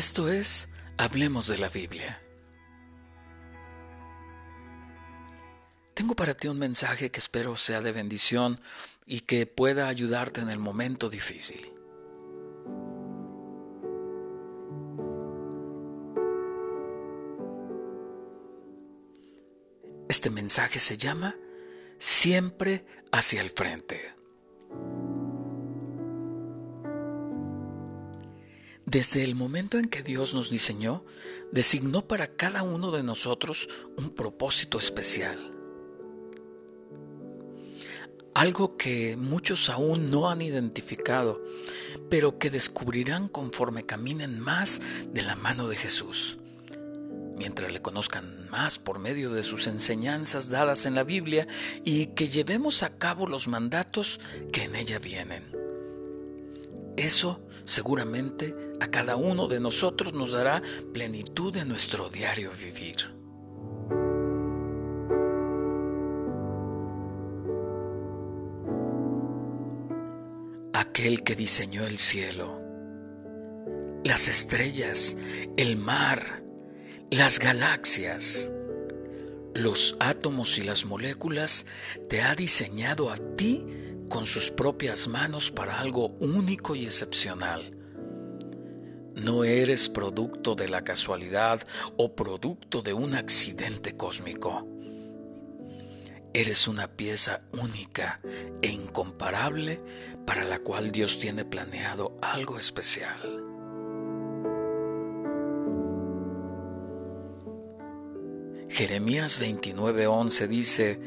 Esto es Hablemos de la Biblia. Tengo para ti un mensaje que espero sea de bendición y que pueda ayudarte en el momento difícil. Este mensaje se llama Siempre hacia el frente. Desde el momento en que Dios nos diseñó, designó para cada uno de nosotros un propósito especial. Algo que muchos aún no han identificado, pero que descubrirán conforme caminen más de la mano de Jesús. Mientras le conozcan más por medio de sus enseñanzas dadas en la Biblia y que llevemos a cabo los mandatos que en ella vienen. Eso seguramente a cada uno de nosotros nos dará plenitud en nuestro diario vivir. Aquel que diseñó el cielo, las estrellas, el mar, las galaxias, los átomos y las moléculas, te ha diseñado a ti con sus propias manos para algo único y excepcional. No eres producto de la casualidad o producto de un accidente cósmico. Eres una pieza única e incomparable para la cual Dios tiene planeado algo especial. Jeremías 29:11 dice,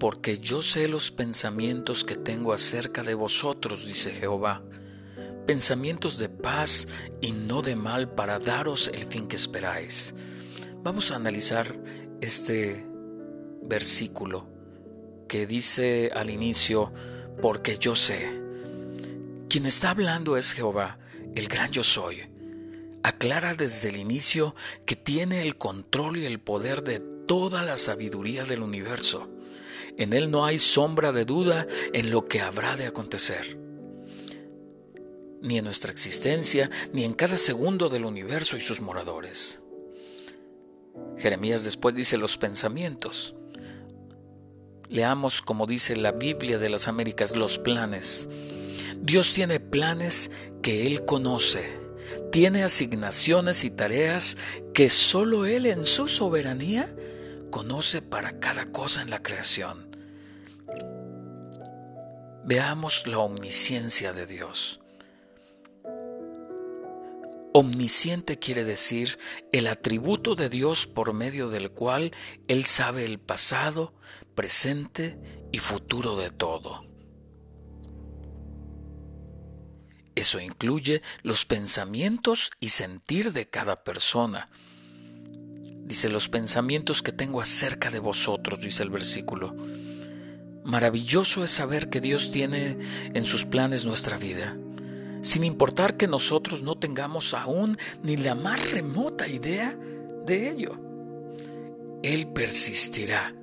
porque yo sé los pensamientos que tengo acerca de vosotros, dice Jehová, pensamientos de paz y no de mal para daros el fin que esperáis. Vamos a analizar este versículo que dice al inicio, porque yo sé. Quien está hablando es Jehová, el gran yo soy. Aclara desde el inicio que tiene el control y el poder de toda la sabiduría del universo en Él no hay sombra de duda en lo que habrá de acontecer. Ni en nuestra existencia, ni en cada segundo del universo y sus moradores. Jeremías después dice los pensamientos. Leamos como dice la Biblia de las Américas, los planes. Dios tiene planes que Él conoce, tiene asignaciones y tareas que solo Él en su soberanía conoce para cada cosa en la creación. Veamos la omnisciencia de Dios. Omnisciente quiere decir el atributo de Dios por medio del cual Él sabe el pasado, presente y futuro de todo. Eso incluye los pensamientos y sentir de cada persona, Dice, los pensamientos que tengo acerca de vosotros, dice el versículo. Maravilloso es saber que Dios tiene en sus planes nuestra vida, sin importar que nosotros no tengamos aún ni la más remota idea de ello. Él persistirá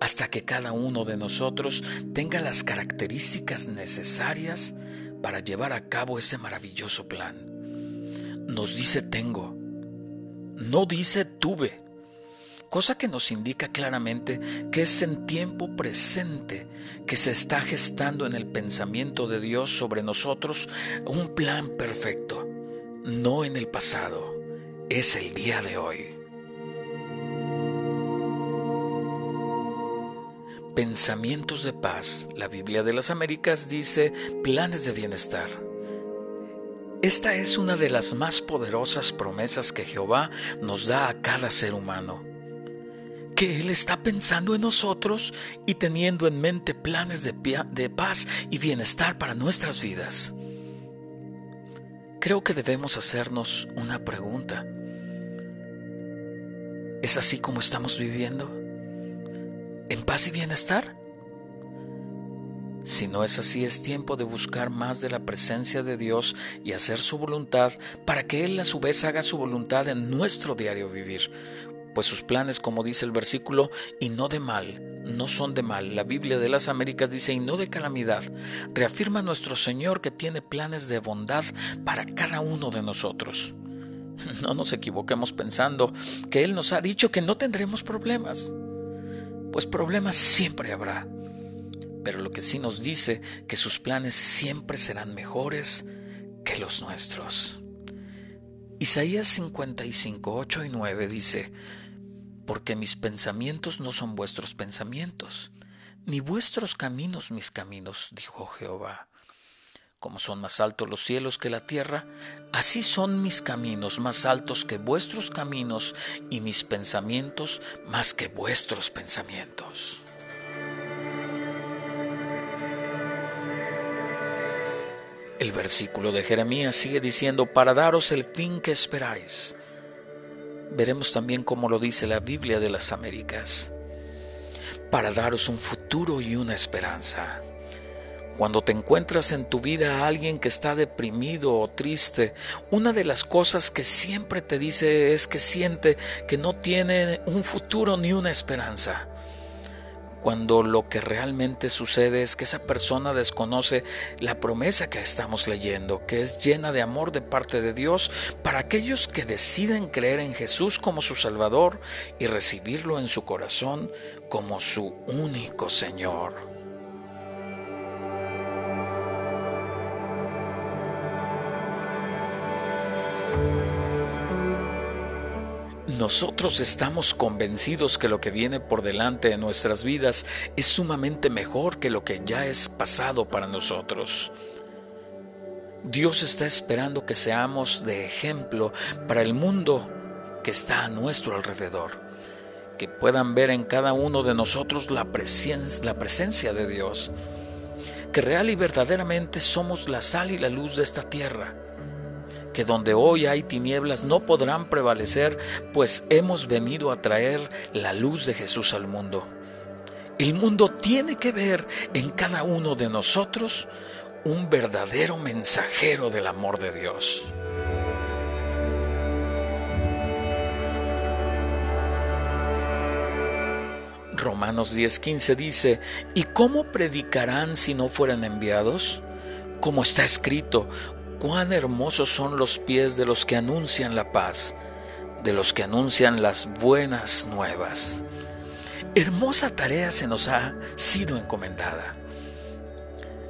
hasta que cada uno de nosotros tenga las características necesarias para llevar a cabo ese maravilloso plan. Nos dice tengo, no dice tuve cosa que nos indica claramente que es en tiempo presente que se está gestando en el pensamiento de Dios sobre nosotros un plan perfecto, no en el pasado, es el día de hoy. Pensamientos de paz. La Biblia de las Américas dice planes de bienestar. Esta es una de las más poderosas promesas que Jehová nos da a cada ser humano que Él está pensando en nosotros y teniendo en mente planes de, paz y bienestar para nuestras vidas. Creo que debemos hacernos una pregunta. ¿Es así como estamos viviendo? ¿En paz y bienestar? Si no es así, es tiempo de buscar más de la presencia de Dios y hacer su voluntad para que Él a su vez haga su voluntad en nuestro diario vivir pues sus planes, como dice el versículo, y no de mal, no son de mal. La Biblia de las Américas dice, y no de calamidad. Reafirma nuestro Señor que tiene planes de bondad para cada uno de nosotros. No nos equivoquemos pensando que Él nos ha dicho que no tendremos problemas, pues problemas siempre habrá. Pero lo que sí nos dice que sus planes siempre serán mejores que los nuestros. Isaías 55, 8 y 9 dice, Porque mis pensamientos no son vuestros pensamientos, ni vuestros caminos mis caminos, dijo Jehová. Como son más altos los cielos que la tierra, así son mis caminos más altos que vuestros caminos y mis pensamientos más que vuestros pensamientos. El versículo de Jeremías sigue diciendo, para daros el fin que esperáis. Veremos también cómo lo dice la Biblia de las Américas, para daros un futuro y una esperanza. Cuando te encuentras en tu vida a alguien que está deprimido o triste, una de las cosas que siempre te dice es que siente que no tiene un futuro ni una esperanza. Cuando lo que realmente sucede es que esa persona desconoce la promesa que estamos leyendo, que es llena de amor de parte de Dios para aquellos que deciden creer en Jesús como su Salvador y recibirlo en su corazón como su único Señor. Nosotros estamos convencidos que lo que viene por delante de nuestras vidas es sumamente mejor que lo que ya es pasado para nosotros. Dios está esperando que seamos de ejemplo para el mundo que está a nuestro alrededor, que puedan ver en cada uno de nosotros la, presencia, de Dios, que real y verdaderamente somos la sal y la luz de esta tierra que donde hoy hay tinieblas no podrán prevalecer, pues hemos venido a traer la luz de Jesús al mundo. El mundo tiene que ver en cada uno de nosotros un verdadero mensajero del amor de Dios. Romanos 10:15 dice, ¿y cómo predicarán si no fueran enviados? Como está escrito, cuán hermosos son los pies de los que anuncian la paz, de los que anuncian las buenas nuevas. Hermosa tarea se nos ha sido encomendada.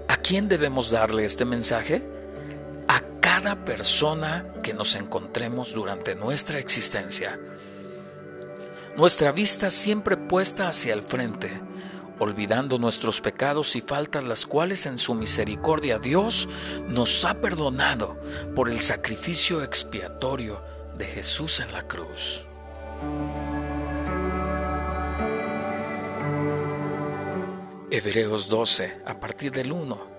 ¿A quién debemos darle este mensaje? A cada persona que nos encontremos durante nuestra existencia. Nuestra vista siempre puesta hacia el frente, olvidando nuestros pecados y faltas, las cuales en su misericordia Dios nos ha perdonado por el sacrificio expiatorio de Jesús en la cruz. Hebreos 12, a partir del 1.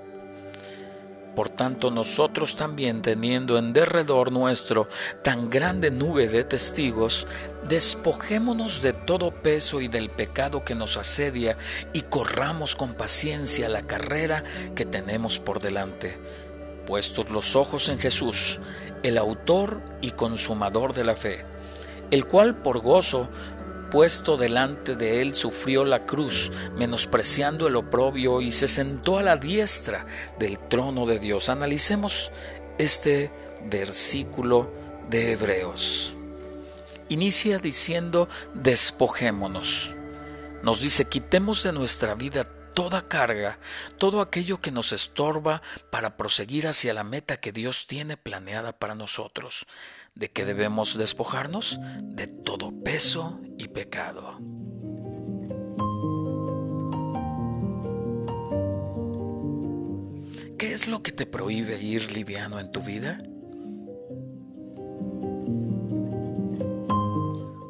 Por tanto, nosotros también, teniendo en derredor nuestro tan grande nube de testigos, despojémonos de todo peso y del pecado que nos asedia y corramos con paciencia la carrera que tenemos por delante, puestos los ojos en Jesús, el autor y consumador de la fe, el cual por gozo puesto delante de él, sufrió la cruz, menospreciando el oprobio y se sentó a la diestra del trono de Dios. Analicemos este versículo de Hebreos. Inicia diciendo, despojémonos. Nos dice, quitemos de nuestra vida toda carga, todo aquello que nos estorba para proseguir hacia la meta que Dios tiene planeada para nosotros. ¿De qué debemos despojarnos? De todo peso y pecado. ¿Qué es lo que te prohíbe ir liviano en tu vida?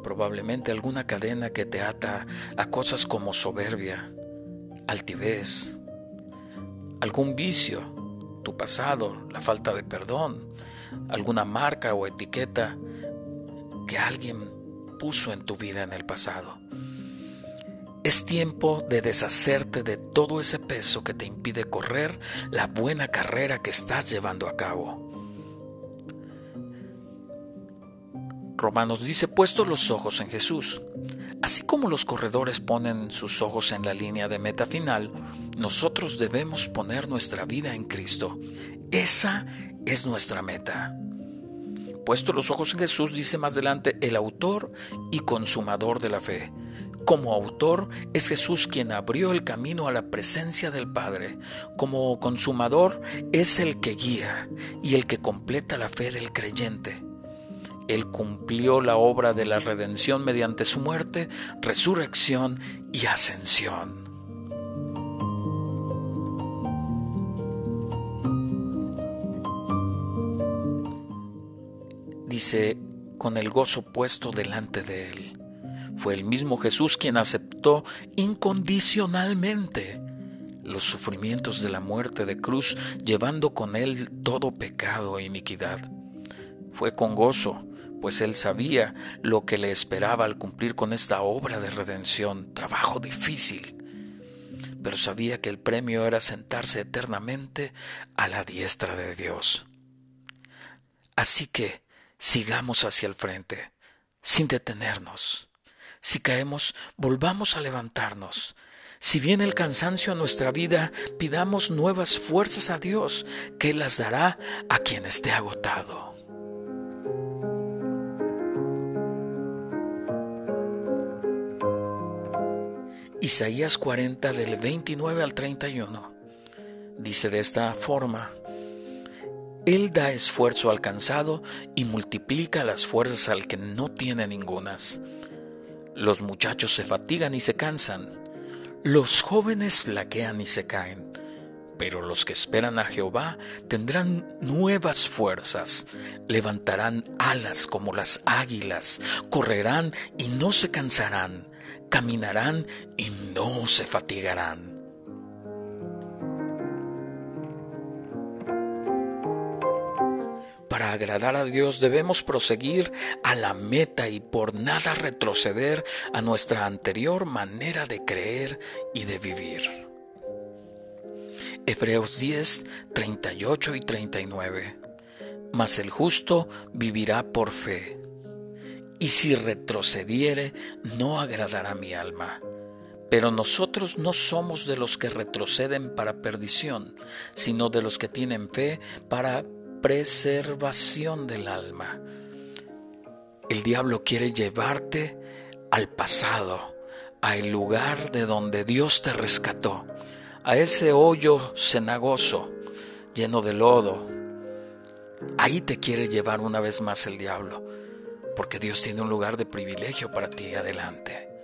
Probablemente alguna cadena que te ata a cosas como soberbia, altivez, algún vicio, tu pasado, la falta de perdón, alguna marca o etiqueta que alguien puso en tu vida en el pasado. Es tiempo de deshacerte de todo ese peso que te impide correr la buena carrera que estás llevando a cabo. Romanos dice, puesto los ojos en Jesús. Así como los corredores ponen sus ojos en la línea de meta final, nosotros debemos poner nuestra vida en Cristo. Esa es nuestra meta. Puesto los ojos en Jesús, dice más adelante, el autor y consumador de la fe. Como autor es Jesús quien abrió el camino a la presencia del Padre. Como consumador es el que guía y el que completa la fe del creyente. Él cumplió la obra de la redención mediante su muerte, resurrección y ascensión. Dice, con el gozo puesto delante de él. Fue el mismo Jesús quien aceptó incondicionalmente los sufrimientos de la muerte de cruz, llevando con él todo pecado e iniquidad. Fue con gozo, pues él sabía lo que le esperaba al cumplir con esta obra de redención, trabajo difícil, pero sabía que el premio era sentarse eternamente a la diestra de Dios. Así que sigamos hacia el frente, sin detenernos. Si caemos, volvamos a levantarnos. Si viene el cansancio a nuestra vida, pidamos nuevas fuerzas a Dios, que las dará a quien esté agotado. Isaías 40 del 29 al 31 dice de esta forma, Él da esfuerzo al cansado y multiplica las fuerzas al que no tiene ningunas. Los muchachos se fatigan y se cansan, los jóvenes flaquean y se caen, pero los que esperan a Jehová tendrán nuevas fuerzas, levantarán alas como las águilas, correrán y no se cansarán caminarán y no se fatigarán. Para agradar a Dios debemos proseguir a la meta y por nada retroceder a nuestra anterior manera de creer y de vivir. Hebreos 10, 38 y 39. Mas el justo vivirá por fe y si retrocediere, no agradará mi alma. Pero nosotros no somos de los que retroceden para perdición, sino de los que tienen fe para preservación del alma. El diablo quiere llevarte al pasado, al lugar de donde Dios te rescató, a ese hoyo cenagoso, lleno de lodo. Ahí te quiere llevar una vez más el diablo porque Dios tiene un lugar de privilegio para ti adelante.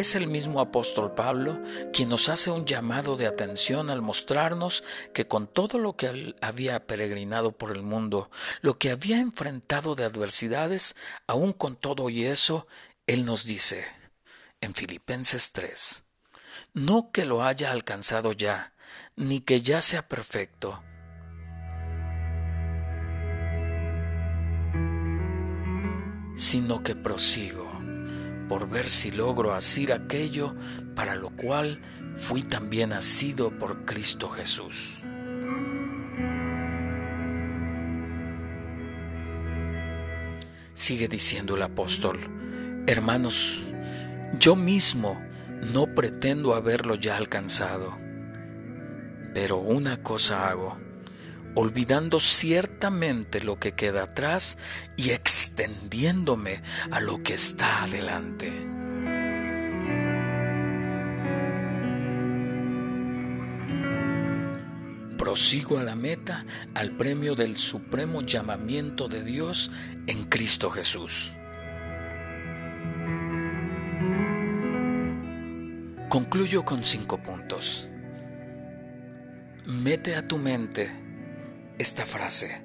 Es el mismo apóstol Pablo quien nos hace un llamado de atención al mostrarnos que con todo lo que él había peregrinado por el mundo, lo que había enfrentado de adversidades, aún con todo y eso, él nos dice en Filipenses 3, no que lo haya alcanzado ya, ni que ya sea perfecto, sino que prosigo por ver si logro asir aquello para lo cual fui también nacido por Cristo Jesús. Sigue diciendo el apóstol, hermanos, yo mismo no pretendo haberlo ya alcanzado, pero una cosa hago olvidando ciertamente lo que queda atrás y extendiéndome a lo que está adelante. Prosigo a la meta, al premio del supremo llamamiento de Dios en Cristo Jesús. Concluyo con cinco puntos. Mete a tu mente esta frase.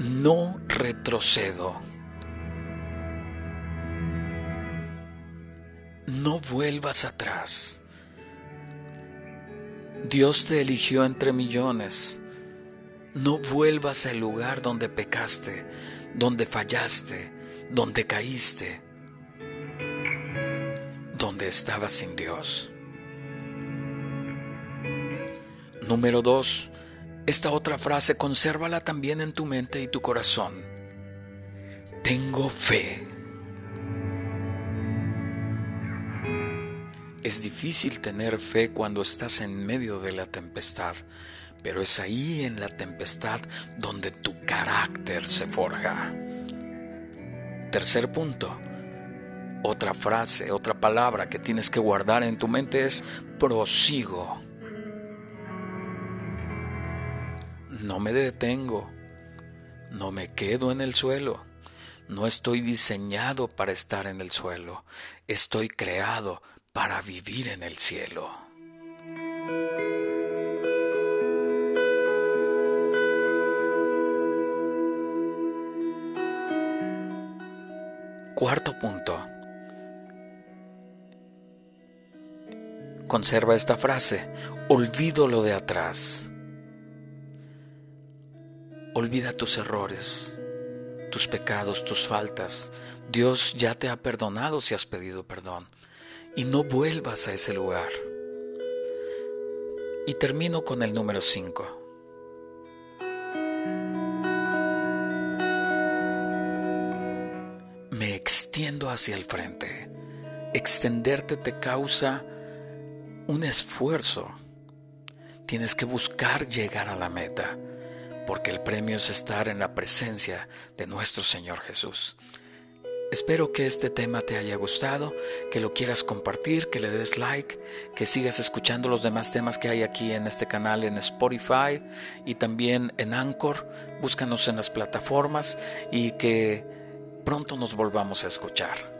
No retrocedo. No vuelvas atrás. Dios te eligió entre millones. No vuelvas al lugar donde pecaste, donde fallaste, donde caíste, donde estabas sin Dios. Número dos, esta otra frase, consérvala también en tu mente y tu corazón. Tengo fe. Es difícil tener fe cuando estás en medio de la tempestad, pero es ahí en la tempestad donde tu carácter se forja. Tercer punto, otra frase, otra palabra que tienes que guardar en tu mente es prosigo. No me detengo, no me quedo en el suelo, no estoy diseñado para estar en el suelo, estoy creado para vivir en el cielo. Cuarto punto. Conserva esta frase, olvido lo de atrás. Olvida tus errores, tus pecados, tus faltas. Dios ya te ha perdonado si has pedido perdón. Y no vuelvas a ese lugar. Y termino con el número 5. Me extiendo hacia el frente. Extenderte te causa un esfuerzo. Tienes que buscar llegar a la meta porque el premio es estar en la presencia de nuestro Señor Jesús. Espero que este tema te haya gustado, que lo quieras compartir, que le des like, que sigas escuchando los demás temas que hay aquí en este canal en Spotify y también en Anchor. Búscanos en las plataformas y que pronto nos volvamos a escuchar.